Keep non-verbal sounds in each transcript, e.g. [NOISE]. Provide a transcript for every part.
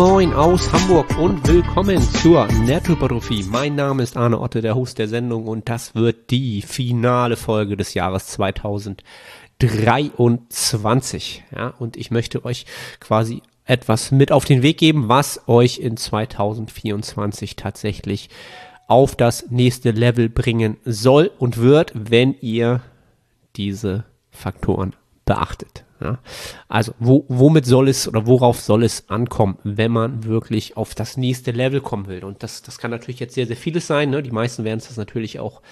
Moin aus Hamburg und willkommen zur Nettohypertrophie. Mein Name ist Arne Otte, der Host der Sendung und das wird die finale Folge des Jahres 2023. Ja, und ich möchte euch quasi etwas mit auf den Weg geben, was euch in 2024 tatsächlich auf das nächste Level bringen soll und wird, wenn ihr diese Faktoren beachtet. Ja? Also wo, womit soll es oder worauf soll es ankommen, wenn man wirklich auf das nächste Level kommen will? Und das, das kann natürlich jetzt sehr, sehr vieles sein. Ne? Die meisten werden es natürlich auch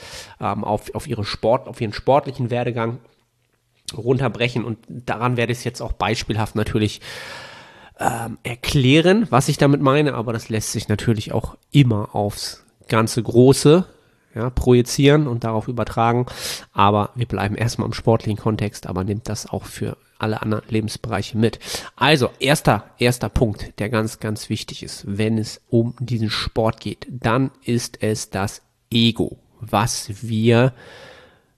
ähm, auf, auf ihre Sport, auf ihren sportlichen Werdegang runterbrechen. Und daran werde ich es jetzt auch beispielhaft natürlich ähm, erklären, was ich damit meine. Aber das lässt sich natürlich auch immer aufs ganze Große ja, projizieren und darauf übertragen. Aber wir bleiben erstmal im sportlichen Kontext, aber nimmt das auch für alle anderen Lebensbereiche mit. Also, erster, erster Punkt, der ganz, ganz wichtig ist, wenn es um diesen Sport geht, dann ist es das Ego, was wir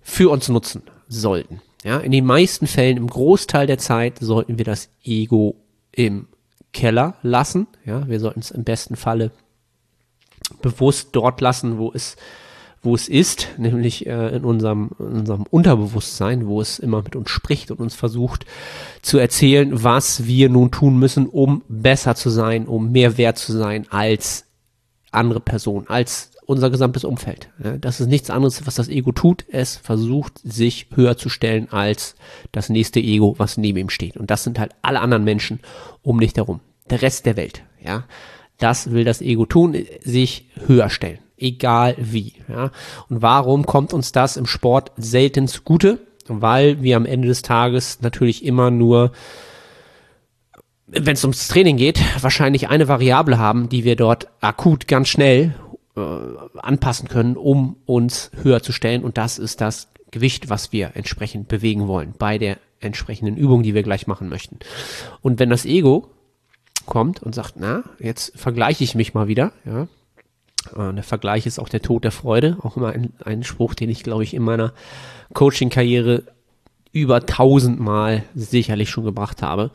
für uns nutzen sollten. Ja, in den meisten Fällen, im Großteil der Zeit, sollten wir das Ego im Keller lassen. Ja, wir sollten es im besten Falle bewusst dort lassen, wo es wo es ist, nämlich äh, in, unserem, in unserem Unterbewusstsein, wo es immer mit uns spricht und uns versucht zu erzählen, was wir nun tun müssen, um besser zu sein, um mehr wert zu sein als andere Personen, als unser gesamtes Umfeld. Das ist nichts anderes, was das Ego tut. Es versucht, sich höher zu stellen als das nächste Ego, was neben ihm steht. Und das sind halt alle anderen Menschen um dich herum. Der Rest der Welt. Ja, das will das Ego tun, sich höher stellen egal wie. Ja? Und warum kommt uns das im Sport selten zugute? Weil wir am Ende des Tages natürlich immer nur, wenn es ums Training geht, wahrscheinlich eine Variable haben, die wir dort akut ganz schnell äh, anpassen können, um uns höher zu stellen. Und das ist das Gewicht, was wir entsprechend bewegen wollen bei der entsprechenden Übung, die wir gleich machen möchten. Und wenn das Ego kommt und sagt, na, jetzt vergleiche ich mich mal wieder, ja, äh, der Vergleich ist auch der Tod der Freude. Auch immer ein, ein Spruch, den ich, glaube ich, in meiner Coaching-Karriere über tausendmal sicherlich schon gebracht habe.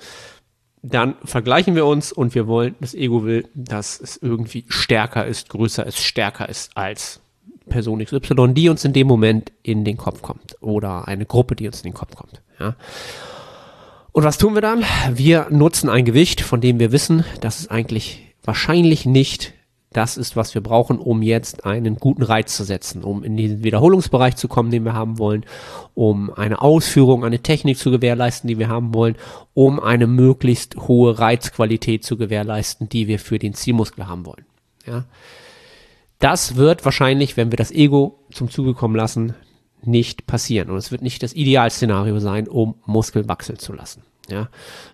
Dann vergleichen wir uns und wir wollen, das Ego will, dass es irgendwie stärker ist, größer ist, stärker ist als Person XY, die uns in dem Moment in den Kopf kommt. Oder eine Gruppe, die uns in den Kopf kommt. Ja. Und was tun wir dann? Wir nutzen ein Gewicht, von dem wir wissen, dass es eigentlich wahrscheinlich nicht das ist, was wir brauchen, um jetzt einen guten Reiz zu setzen, um in den Wiederholungsbereich zu kommen, den wir haben wollen, um eine Ausführung, eine Technik zu gewährleisten, die wir haben wollen, um eine möglichst hohe Reizqualität zu gewährleisten, die wir für den Zielmuskel haben wollen. Ja. Das wird wahrscheinlich, wenn wir das Ego zum Zuge kommen lassen, nicht passieren. Und es wird nicht das Idealszenario sein, um Muskel wachsen zu lassen. Ja,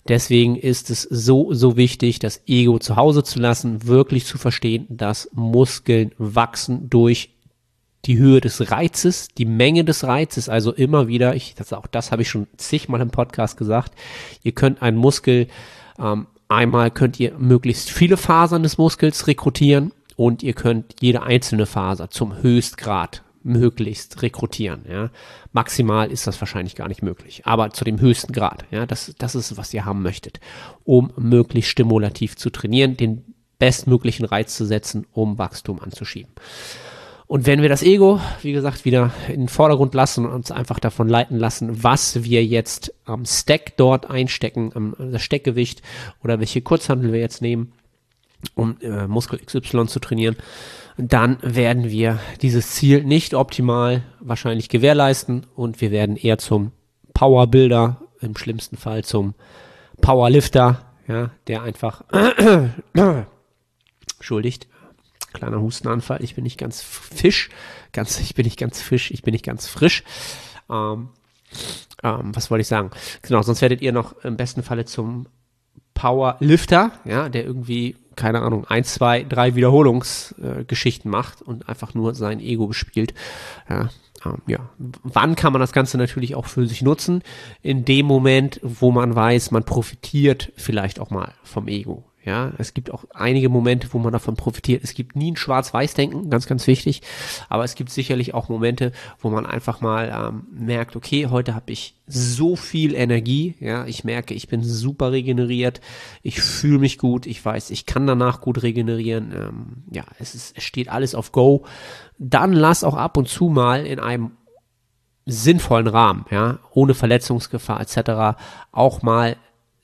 deswegen ist es so, so wichtig, das Ego zu Hause zu lassen, wirklich zu verstehen, dass Muskeln wachsen durch die Höhe des Reizes, die Menge des Reizes, also immer wieder, ich, das, auch das habe ich schon zigmal im Podcast gesagt, ihr könnt einen Muskel, ähm, einmal könnt ihr möglichst viele Fasern des Muskels rekrutieren und ihr könnt jede einzelne Faser zum Höchstgrad möglichst rekrutieren. Ja. Maximal ist das wahrscheinlich gar nicht möglich, aber zu dem höchsten Grad. Ja, das, das ist, was ihr haben möchtet, um möglichst stimulativ zu trainieren, den bestmöglichen Reiz zu setzen, um Wachstum anzuschieben. Und wenn wir das Ego, wie gesagt, wieder in den Vordergrund lassen und uns einfach davon leiten lassen, was wir jetzt am Stack dort einstecken, am das Steckgewicht oder welche Kurzhandel wir jetzt nehmen, um äh, Muskel XY zu trainieren, dann werden wir dieses Ziel nicht optimal wahrscheinlich gewährleisten und wir werden eher zum Powerbuilder, im schlimmsten Fall zum Powerlifter, ja, der einfach [COUGHS] entschuldigt, kleiner Hustenanfall, ich bin nicht ganz fisch, ganz, ich bin nicht ganz fisch, ich bin nicht ganz frisch. Ähm, ähm, was wollte ich sagen? Genau, sonst werdet ihr noch im besten Falle zum Powerlifter, ja, der irgendwie keine Ahnung, ein, zwei, drei Wiederholungsgeschichten äh, macht und einfach nur sein Ego bespielt. Ja, ähm, ja. Wann kann man das Ganze natürlich auch für sich nutzen? In dem Moment, wo man weiß, man profitiert vielleicht auch mal vom Ego. Ja, es gibt auch einige Momente, wo man davon profitiert. Es gibt nie ein Schwarz-Weiß-Denken, ganz, ganz wichtig. Aber es gibt sicherlich auch Momente, wo man einfach mal ähm, merkt, okay, heute habe ich so viel Energie. Ja, ich merke, ich bin super regeneriert. Ich fühle mich gut. Ich weiß, ich kann danach gut regenerieren. Ähm, ja, es, ist, es steht alles auf Go. Dann lass auch ab und zu mal in einem sinnvollen Rahmen, ja, ohne Verletzungsgefahr etc. auch mal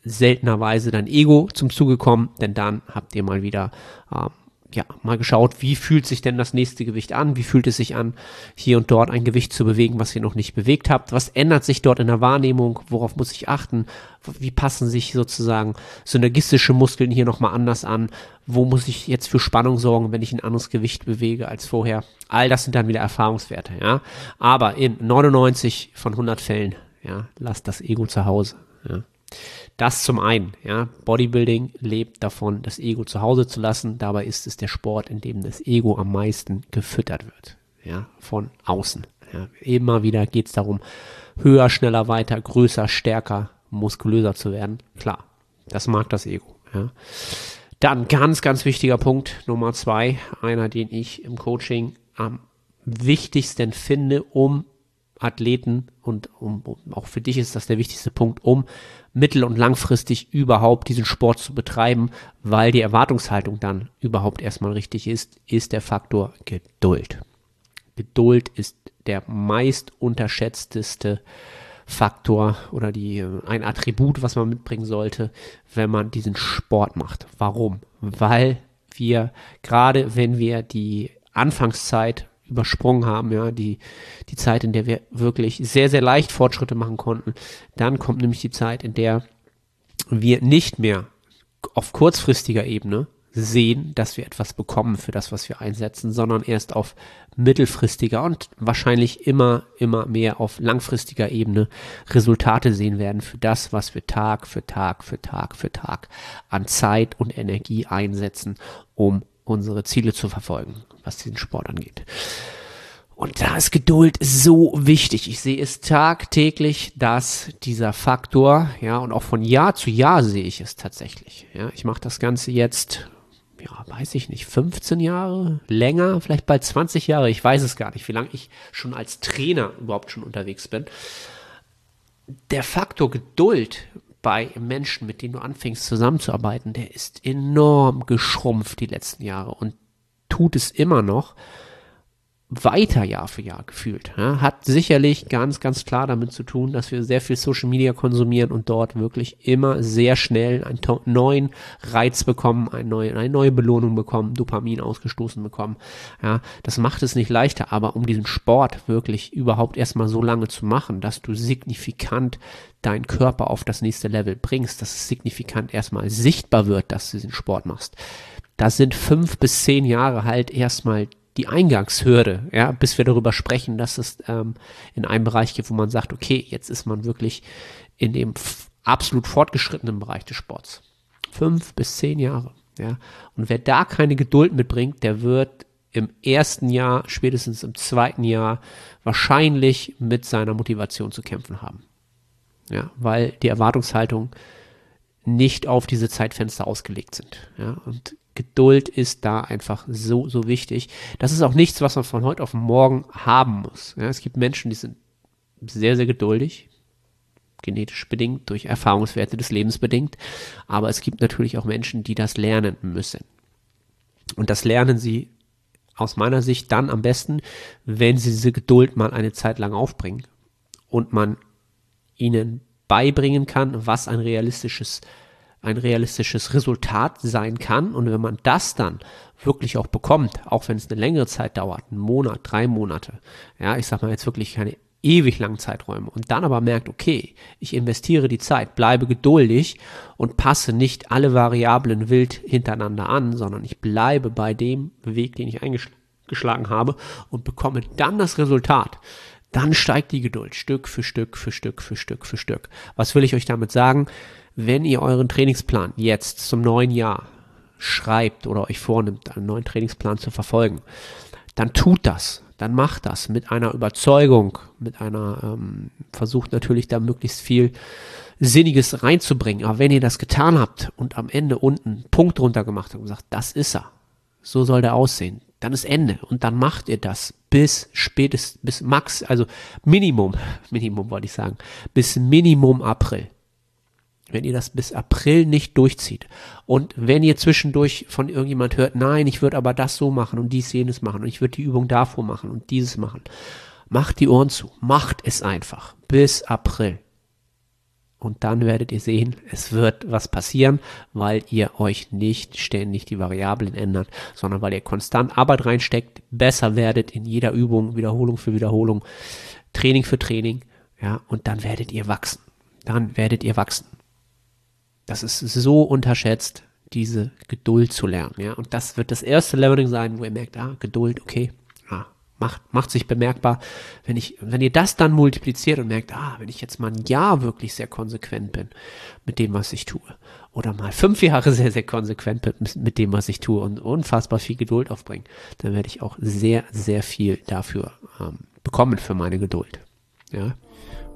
seltenerweise dein Ego zum Zuge kommen, denn dann habt ihr mal wieder ähm, ja, mal geschaut, wie fühlt sich denn das nächste Gewicht an? Wie fühlt es sich an, hier und dort ein Gewicht zu bewegen, was ihr noch nicht bewegt habt? Was ändert sich dort in der Wahrnehmung? Worauf muss ich achten? Wie passen sich sozusagen synergistische Muskeln hier nochmal anders an? Wo muss ich jetzt für Spannung sorgen, wenn ich ein anderes Gewicht bewege als vorher? All das sind dann wieder Erfahrungswerte, ja. Aber in 99 von 100 Fällen, ja, lasst das Ego zu Hause, ja. Das zum einen, ja, Bodybuilding lebt davon, das Ego zu Hause zu lassen. Dabei ist es der Sport, in dem das Ego am meisten gefüttert wird, ja, von außen. Ja. Immer wieder geht es darum, höher, schneller, weiter, größer, stärker, muskulöser zu werden. Klar, das mag das Ego. Ja. Dann ganz, ganz wichtiger Punkt Nummer zwei, einer, den ich im Coaching am wichtigsten finde, um Athleten und um, auch für dich ist das der wichtigste Punkt, um mittel- und langfristig überhaupt diesen Sport zu betreiben, weil die Erwartungshaltung dann überhaupt erstmal richtig ist, ist der Faktor Geduld. Geduld ist der meist unterschätzteste Faktor oder die, ein Attribut, was man mitbringen sollte, wenn man diesen Sport macht. Warum? Weil wir, gerade wenn wir die Anfangszeit übersprungen haben, ja, die, die Zeit, in der wir wirklich sehr, sehr leicht Fortschritte machen konnten. Dann kommt nämlich die Zeit, in der wir nicht mehr auf kurzfristiger Ebene sehen, dass wir etwas bekommen für das, was wir einsetzen, sondern erst auf mittelfristiger und wahrscheinlich immer, immer mehr auf langfristiger Ebene Resultate sehen werden für das, was wir Tag für Tag für Tag für Tag an Zeit und Energie einsetzen, um unsere Ziele zu verfolgen, was diesen Sport angeht. Und da ist Geduld so wichtig. Ich sehe es tagtäglich, dass dieser Faktor, ja, und auch von Jahr zu Jahr sehe ich es tatsächlich. Ja, ich mache das Ganze jetzt, ja, weiß ich nicht, 15 Jahre, länger, vielleicht bald 20 Jahre. Ich weiß es gar nicht, wie lange ich schon als Trainer überhaupt schon unterwegs bin. Der Faktor Geduld bei Menschen, mit denen du anfängst zusammenzuarbeiten, der ist enorm geschrumpft die letzten Jahre und tut es immer noch weiter Jahr für Jahr gefühlt. Ja, hat sicherlich ganz, ganz klar damit zu tun, dass wir sehr viel Social Media konsumieren und dort wirklich immer sehr schnell einen neuen Reiz bekommen, eine neue, eine neue Belohnung bekommen, Dopamin ausgestoßen bekommen. Ja, das macht es nicht leichter, aber um diesen Sport wirklich überhaupt erstmal so lange zu machen, dass du signifikant deinen Körper auf das nächste Level bringst, dass es signifikant erstmal sichtbar wird, dass du diesen Sport machst. Das sind fünf bis zehn Jahre halt erstmal die Eingangshürde, ja, bis wir darüber sprechen, dass es ähm, in einem Bereich gibt, wo man sagt, okay, jetzt ist man wirklich in dem absolut fortgeschrittenen Bereich des Sports. Fünf bis zehn Jahre, ja. Und wer da keine Geduld mitbringt, der wird im ersten Jahr, spätestens im zweiten Jahr wahrscheinlich mit seiner Motivation zu kämpfen haben. Ja, weil die Erwartungshaltung nicht auf diese Zeitfenster ausgelegt sind. Ja, und Geduld ist da einfach so, so wichtig. Das ist auch nichts, was man von heute auf morgen haben muss. Ja, es gibt Menschen, die sind sehr, sehr geduldig, genetisch bedingt, durch Erfahrungswerte des Lebens bedingt. Aber es gibt natürlich auch Menschen, die das lernen müssen. Und das lernen sie aus meiner Sicht dann am besten, wenn sie diese Geduld mal eine Zeit lang aufbringen und man ihnen beibringen kann, was ein realistisches ein realistisches Resultat sein kann. Und wenn man das dann wirklich auch bekommt, auch wenn es eine längere Zeit dauert, einen Monat, drei Monate, ja, ich sag mal jetzt wirklich keine ewig langen Zeiträume und dann aber merkt, okay, ich investiere die Zeit, bleibe geduldig und passe nicht alle Variablen wild hintereinander an, sondern ich bleibe bei dem Weg, den ich eingeschlagen habe und bekomme dann das Resultat, dann steigt die Geduld Stück für Stück für Stück für Stück für Stück. Was will ich euch damit sagen? Wenn ihr euren Trainingsplan jetzt zum neuen Jahr schreibt oder euch vornimmt, einen neuen Trainingsplan zu verfolgen, dann tut das, dann macht das mit einer Überzeugung, mit einer, ähm, versucht natürlich da möglichst viel Sinniges reinzubringen. Aber wenn ihr das getan habt und am Ende unten einen Punkt drunter gemacht habt und sagt, das ist er, so soll der aussehen, dann ist Ende. Und dann macht ihr das bis spätestens, bis max, also Minimum, [LAUGHS] Minimum wollte ich sagen, bis Minimum April. Wenn ihr das bis April nicht durchzieht und wenn ihr zwischendurch von irgendjemand hört, nein, ich würde aber das so machen und dies jenes machen und ich würde die Übung davor machen und dieses machen, macht die Ohren zu, macht es einfach bis April. Und dann werdet ihr sehen, es wird was passieren, weil ihr euch nicht ständig die Variablen ändert, sondern weil ihr konstant Arbeit reinsteckt, besser werdet in jeder Übung, Wiederholung für Wiederholung, Training für Training, ja, und dann werdet ihr wachsen. Dann werdet ihr wachsen. Das ist so unterschätzt, diese Geduld zu lernen, ja. Und das wird das erste Learning sein, wo ihr merkt, ah, Geduld, okay, macht, macht sich bemerkbar. Wenn ich, wenn ihr das dann multipliziert und merkt, ah, wenn ich jetzt mal ein Jahr wirklich sehr konsequent bin mit dem, was ich tue, oder mal fünf Jahre [LAUGHS] sehr, sehr konsequent bin mit dem, was ich tue und unfassbar viel Geduld aufbringen, dann werde ich auch sehr, sehr viel dafür ähm, bekommen für meine Geduld. Ja.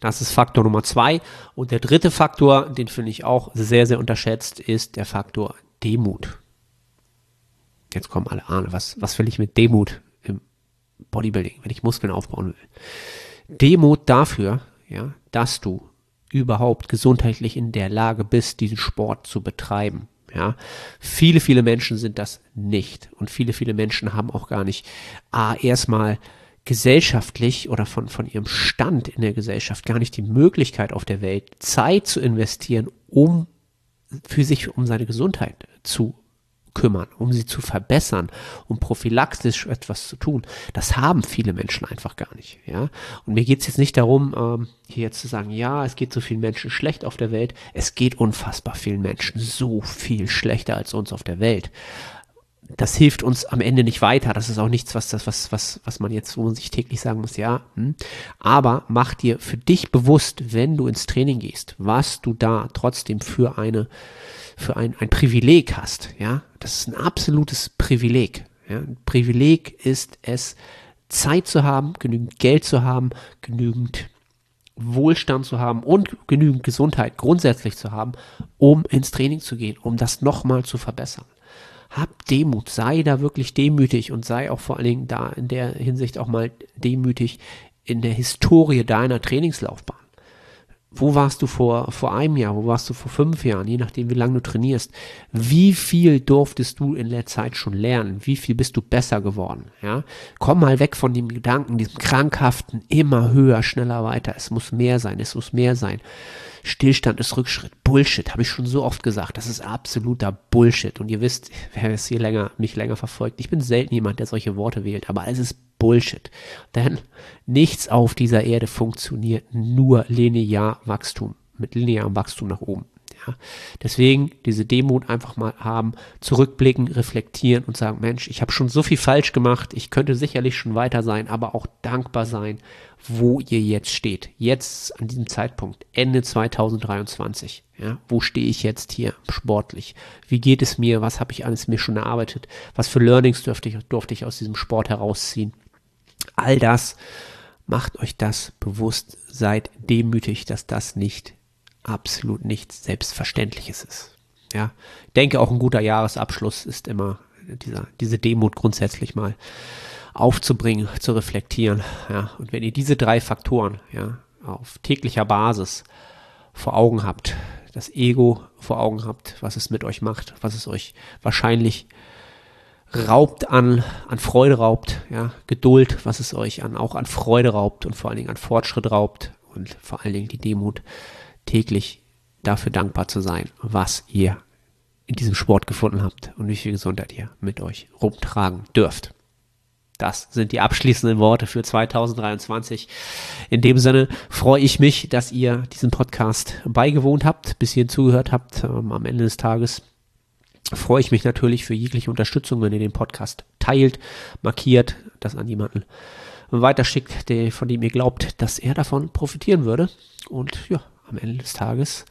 Das ist Faktor Nummer zwei. Und der dritte Faktor, den finde ich auch sehr, sehr unterschätzt, ist der Faktor Demut. Jetzt kommen alle Ahne, was, was will ich mit Demut im Bodybuilding, wenn ich Muskeln aufbauen will? Demut dafür, ja, dass du überhaupt gesundheitlich in der Lage bist, diesen Sport zu betreiben. Ja, viele, viele Menschen sind das nicht. Und viele, viele Menschen haben auch gar nicht, ah, erstmal gesellschaftlich oder von, von ihrem Stand in der Gesellschaft gar nicht die Möglichkeit auf der Welt, Zeit zu investieren, um für sich um seine Gesundheit zu kümmern, um sie zu verbessern, um prophylaktisch etwas zu tun. Das haben viele Menschen einfach gar nicht. Ja? Und mir geht es jetzt nicht darum, ähm, hier jetzt zu sagen, ja, es geht so vielen Menschen schlecht auf der Welt. Es geht unfassbar vielen Menschen so viel schlechter als uns auf der Welt das hilft uns am Ende nicht weiter. Das ist auch nichts, was das, was, was, was man jetzt, man sich täglich sagen muss, ja. Hm. Aber mach dir für dich bewusst, wenn du ins Training gehst, was du da trotzdem für eine, für ein, ein Privileg hast, ja. Das ist ein absolutes Privileg. Ja. Ein Privileg ist es, Zeit zu haben, genügend Geld zu haben, genügend Wohlstand zu haben und genügend Gesundheit grundsätzlich zu haben, um ins Training zu gehen, um das nochmal zu verbessern hab Demut, sei da wirklich demütig und sei auch vor allen Dingen da in der Hinsicht auch mal demütig in der Historie deiner Trainingslaufbahn. Wo warst du vor, vor einem Jahr? Wo warst du vor fünf Jahren? Je nachdem, wie lange du trainierst. Wie viel durftest du in der Zeit schon lernen? Wie viel bist du besser geworden? Ja? Komm mal weg von dem Gedanken, diesem krankhaften, immer höher, schneller, weiter. Es muss mehr sein, es muss mehr sein. Stillstand ist Rückschritt. Bullshit, habe ich schon so oft gesagt. Das ist absoluter Bullshit. Und ihr wisst, wer es hier länger, mich länger verfolgt, ich bin selten jemand, der solche Worte wählt, aber es ist Bullshit. Denn nichts auf dieser Erde funktioniert nur linear Wachstum, mit linearem Wachstum nach oben. Ja, deswegen diese Demut einfach mal haben, zurückblicken, reflektieren und sagen, Mensch, ich habe schon so viel falsch gemacht, ich könnte sicherlich schon weiter sein, aber auch dankbar sein, wo ihr jetzt steht. Jetzt an diesem Zeitpunkt, Ende 2023. Ja, wo stehe ich jetzt hier sportlich? Wie geht es mir? Was habe ich alles mir schon erarbeitet? Was für Learnings durfte ich, durfte ich aus diesem Sport herausziehen? All das, macht euch das bewusst, seid demütig, dass das nicht absolut nichts Selbstverständliches ist. Ja, ich denke auch ein guter Jahresabschluss ist immer dieser, diese Demut grundsätzlich mal aufzubringen, zu reflektieren. Ja, und wenn ihr diese drei Faktoren ja, auf täglicher Basis vor Augen habt, das Ego vor Augen habt, was es mit euch macht, was es euch wahrscheinlich raubt an, an Freude raubt, ja, Geduld, was es euch an, auch an Freude raubt und vor allen Dingen an Fortschritt raubt und vor allen Dingen die Demut, täglich dafür dankbar zu sein, was ihr in diesem Sport gefunden habt und wie viel Gesundheit ihr mit euch rumtragen dürft. Das sind die abschließenden Worte für 2023. In dem Sinne freue ich mich, dass ihr diesem Podcast beigewohnt habt, bis hierhin zugehört habt. Ähm, am Ende des Tages freue ich mich natürlich für jegliche Unterstützung, wenn ihr den Podcast teilt, markiert, das an jemanden weiterschickt, der, von dem ihr glaubt, dass er davon profitieren würde. Und ja, am Ende des Tages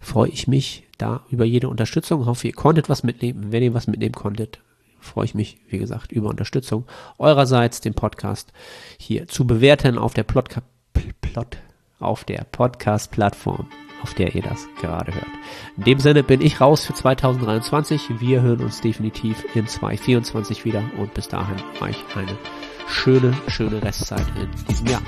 freue ich mich da über jede Unterstützung. Hoffe, ihr konntet was mitnehmen. Wenn ihr was mitnehmen konntet, freue ich mich, wie gesagt, über Unterstützung eurerseits, den Podcast hier zu bewerten auf der Plot, Plot auf der Podcast-Plattform, auf der ihr das gerade hört. In dem Sinne bin ich raus für 2023. Wir hören uns definitiv in 2024 wieder und bis dahin euch eine schöne, schöne Restzeit in diesem Jahr.